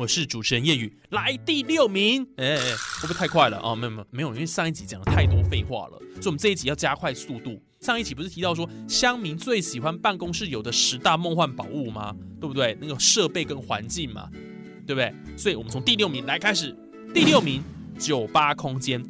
我是主持人叶宇，来第六名。哎，会不会太快了哦？没有没有没有，因为上一集讲了太多废话了，所以我们这一集要加快速度。上一集不是提到说乡民最喜欢办公室有的十大梦幻宝物吗？对不对？那个设备跟环境嘛，对不对？所以我们从第六名来开始。第六名，酒吧空间。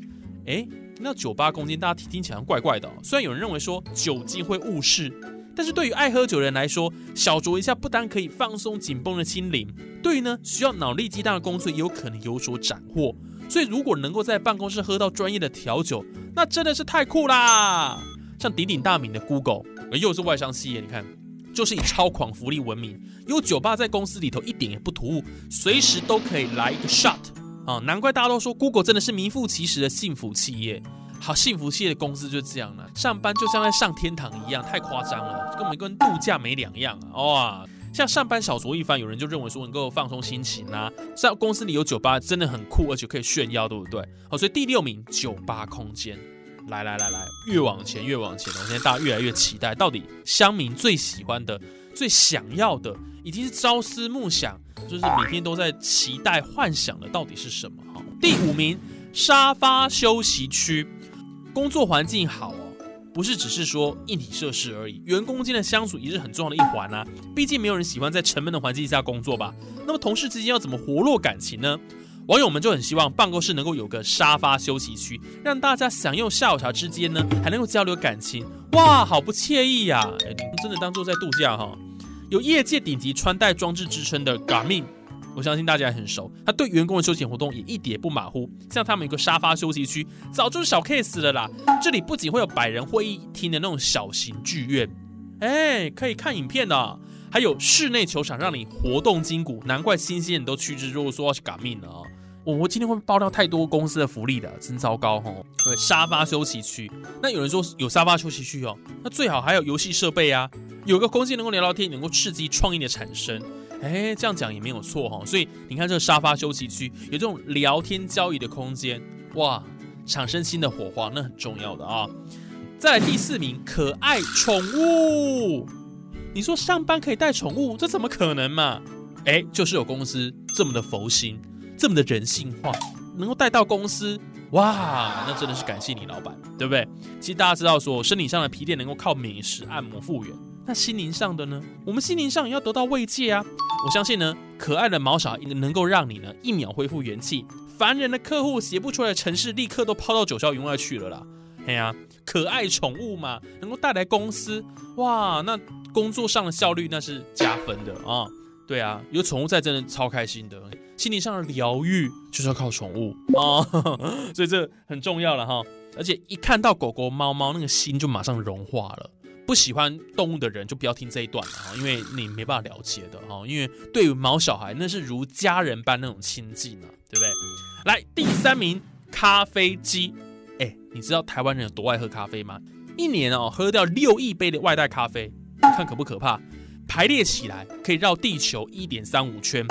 哎。那酒吧空间，大家听听起来怪怪的。虽然有人认为说酒精会误事，但是对于爱喝酒的人来说，小酌一下不单可以放松紧绷的心灵，对于呢需要脑力激荡的工作也有可能有所斩获。所以如果能够在办公室喝到专业的调酒，那真的是太酷啦！像鼎鼎大名的 Google，又是外商企业，你看就是以超狂福利闻名，有酒吧在公司里头一点也不突兀，随时都可以来一个 shot。啊，难怪大家都说 Google 真的是名副其实的幸福企业。好，幸福系的公司就这样了，上班就像在上天堂一样，太夸张了，根本跟度假没两样啊！哇，像上班小酌一番，有人就认为说能够放松心情啊，在公司里有酒吧真的很酷，而且可以炫耀，对不对？好，所以第六名酒吧空间，来来来来，越往前越往前，我现在大家越来越期待，到底乡民最喜欢的、最想要的，已经是朝思暮想。就是每天都在期待、幻想的到底是什么？哈，第五名沙发休息区，工作环境好哦，不是只是说硬体设施而已，员工间的相处也是很重要的一环啊。毕竟没有人喜欢在沉闷的环境下工作吧？那么同事之间要怎么活络感情呢？网友们就很希望办公室能够有个沙发休息区，让大家享用下午茶之间呢，还能够交流感情。哇，好不惬意呀！真的当做在度假哈。有业界顶级穿戴装置支撑的 Garmin，我相信大家也很熟。他对员工的休闲活动也一点不马虎，像他们有个沙发休息区，早就是小 case 了啦。这里不仅会有百人会议厅的那种小型剧院，哎，可以看影片的，还有室内球场让你活动筋骨。难怪新鲜人都趋之若鹜要去 Garmin 了啊！我我今天会爆料太多公司的福利的，真糟糕哦。对，沙发休息区，那有人说有沙发休息区哦，那最好还有游戏设备啊。有个空间能够聊聊天，能够刺激创意的产生，哎，这样讲也没有错哈。所以你看这个沙发休息区有这种聊天交易的空间，哇，产生新的火花，那很重要的啊。再来第四名，可爱宠物。你说上班可以带宠物，这怎么可能嘛？哎，就是有公司这么的佛心，这么的人性化，能够带到公司，哇，那真的是感谢你老板，对不对？其实大家知道说，身体上的疲惫能够靠美食按摩复原。那心灵上的呢？我们心灵上也要得到慰藉啊！我相信呢，可爱的毛小孩能够让你呢一秒恢复元气。烦人的客户写不出来的程式，立刻都抛到九霄云外去了啦。哎呀，可爱宠物嘛，能够带来公司哇，那工作上的效率那是加分的啊！对啊，有宠物在真的超开心的。心灵上的疗愈就是要靠宠物啊，所以这很重要了哈。而且一看到狗狗、猫猫，那个心就马上融化了。不喜欢动物的人就不要听这一段了哈，因为你没办法了解的哈。因为对于毛小孩那是如家人般那种亲近呢，对不对？来第三名，咖啡机。哎，你知道台湾人有多爱喝咖啡吗？一年哦喝掉六亿杯的外带咖啡，看可不可怕？排列起来可以绕地球一点三五圈，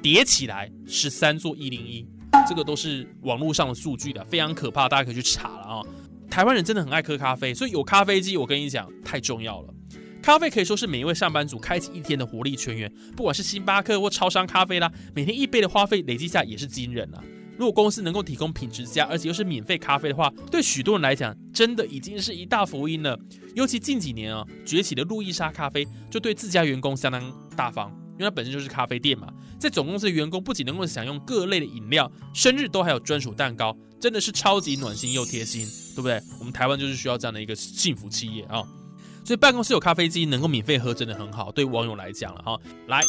叠起来十三座一零一，这个都是网络上的数据的，非常可怕，大家可以去查了啊。台湾人真的很爱喝咖啡，所以有咖啡机，我跟你讲太重要了。咖啡可以说是每一位上班族开启一天的活力泉源，不管是星巴克或超商咖啡啦，每天一杯的花费累积下也是惊人啊。如果公司能够提供品质佳，而且又是免费咖啡的话，对许多人来讲，真的已经是一大福音了。尤其近几年啊，崛起的路易莎咖啡就对自家员工相当大方，因为它本身就是咖啡店嘛。在总公司的员工不仅能够享用各类的饮料，生日都还有专属蛋糕，真的是超级暖心又贴心。对不对？我们台湾就是需要这样的一个幸福企业啊，所以办公室有咖啡机能够免费喝，真的很好。对网友来讲了哈，来，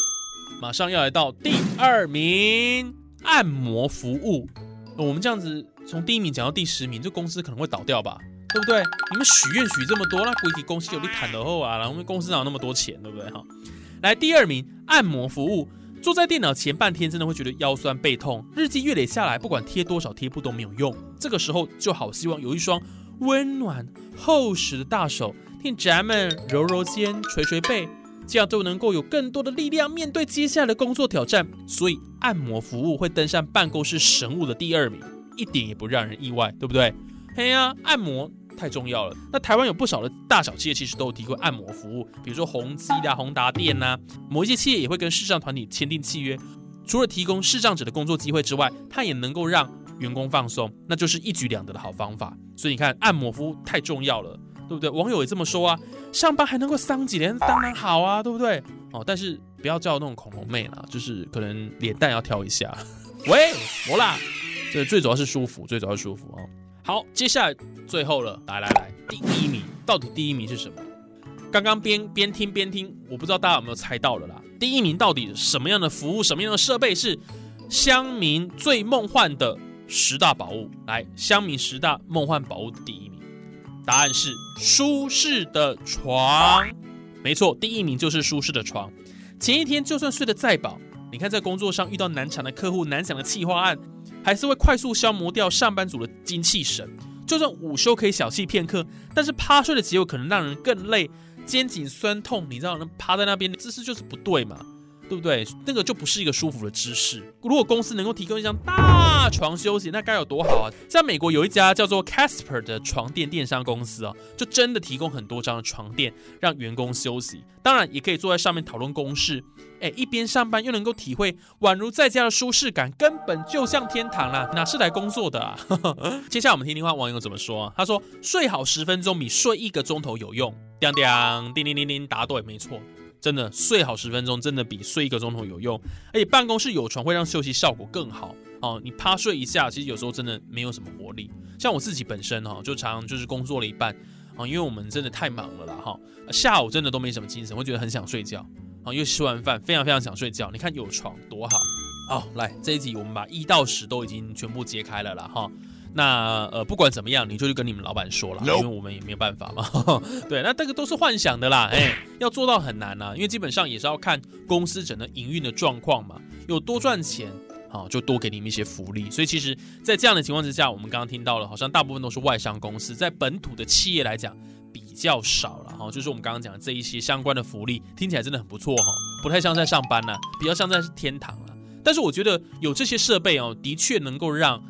马上要来到第二名，按摩服务。我们这样子从第一名讲到第十名，这公司可能会倒掉吧？对不对？你们许愿许这么多，那估计公司有你坦的后啊，然后公司哪有那么多钱，对不对？哈，来第二名，按摩服务。坐在电脑前半天，真的会觉得腰酸背痛，日积月累下来，不管贴多少贴布都没有用。这个时候就好希望有一双温暖厚实的大手，替咱们揉揉肩、捶捶背，这样就能够有更多的力量面对接下来的工作挑战。所以按摩服务会登上办公室神物的第二名，一点也不让人意外，对不对？嘿呀，按摩。太重要了。那台湾有不少的大小企业，其实都有提供按摩服务，比如说宏基啦、宏达店呐。某一些企业也会跟视障团体签订契约，除了提供视障者的工作机会之外，它也能够让员工放松，那就是一举两得的好方法。所以你看，按摩服务太重要了，对不对？网友也这么说啊，上班还能够桑几年，当然好啊，对不对？哦，但是不要叫那种恐龙妹啦，就是可能脸蛋要挑一下。喂，我啦，这最主要是舒服，最主要是舒服啊。好，接下来最后了，来来来，第一名到底第一名是什么？刚刚边边听边听，我不知道大家有没有猜到了啦。第一名到底什么样的服务、什么样的设备是乡民最梦幻的十大宝物？来，乡民十大梦幻宝物的第一名，答案是舒适的床。没错，第一名就是舒适的床。前一天就算睡得再饱，你看在工作上遇到难缠的客户、难想的企划案。还是会快速消磨掉上班族的精气神。就算午休可以小憩片刻，但是趴睡的结果可能让人更累，肩颈酸痛。你知道，那趴在那边的姿势就是不对嘛，对不对？那个就不是一个舒服的姿势。如果公司能够提供一张大床休息，那该有多好啊！在美国有一家叫做 Casper 的床垫电商公司啊，就真的提供很多张床垫让员工休息，当然也可以坐在上面讨论公事。哎，一边上班又能够体会宛如在家的舒适感，根本就像天堂啦！哪是来工作的啊？接下来我们听听看网友怎么说。他说：“睡好十分钟比睡一个钟头有用。”叮叮叮叮叮叮，答对，没错，真的睡好十分钟真的比睡一个钟头有用。而且办公室有床会让休息效果更好哦。你趴睡一下，其实有时候真的没有什么活力。像我自己本身哈，就常常就是工作了一半啊，因为我们真的太忙了啦哈，下午真的都没什么精神，会觉得很想睡觉。啊，又吃完饭，非常非常想睡觉。你看有床多好。好，来这一集我们把一到十都已经全部揭开了啦。哈。那呃，不管怎么样，你就去跟你们老板说了，因为我们也没有办法嘛。对，那这个都是幻想的啦。哎，要做到很难呐，因为基本上也是要看公司整个营运的状况嘛。有多赚钱，好就多给你们一些福利。所以其实，在这样的情况之下，我们刚刚听到了，好像大部分都是外商公司，在本土的企业来讲。比较少了哈，就是我们刚刚讲的这一些相关的福利，听起来真的很不错哈，不太像在上班呢，比较像在天堂了。但是我觉得有这些设备哦，的确能够让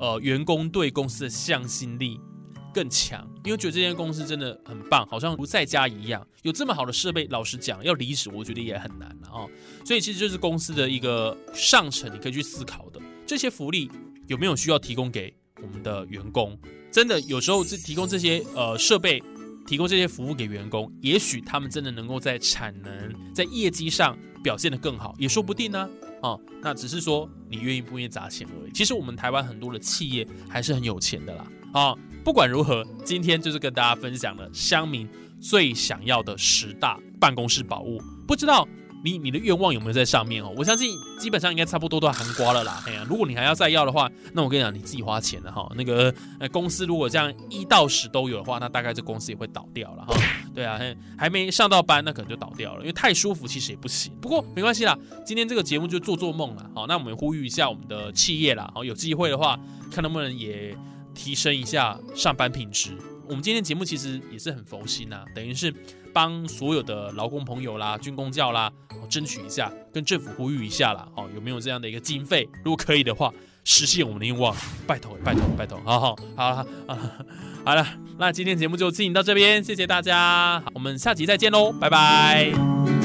呃员工对公司的向心力更强，因为觉得这间公司真的很棒，好像不在家一样。有这么好的设备，老实讲要离职，我觉得也很难了啊。所以其实就是公司的一个上层，你可以去思考的这些福利有没有需要提供给我们的员工？真的有时候这提供这些呃设备。提供这些服务给员工，也许他们真的能够在产能、在业绩上表现得更好，也说不定呢。哦那只是说你愿意不愿意砸钱而已。其实我们台湾很多的企业还是很有钱的啦。啊，不管如何，今天就是跟大家分享了乡民最想要的十大办公室宝物，不知道。你你的愿望有没有在上面哦？我相信基本上应该差不多都含瓜了啦。哎呀，如果你还要再要的话，那我跟你讲，你自己花钱了哈。那个公司如果这样一到十都有的话，那大概这公司也会倒掉了哈。对啊，还没上到班，那可能就倒掉了，因为太舒服其实也不行。不过没关系啦，今天这个节目就做做梦了。好，那我们呼吁一下我们的企业啦，好有机会的话，看能不能也提升一下上班品质。我们今天节目其实也是很佛心呐，等于是。帮所有的劳工朋友啦、军工教啦，争取一下，跟政府呼吁一下啦，哦，有没有这样的一个经费？如果可以的话，实现我们的愿望，拜托，拜托，拜托，好好好了，好了，那今天节目就进行到这边，谢谢大家，我们下集再见喽，拜拜。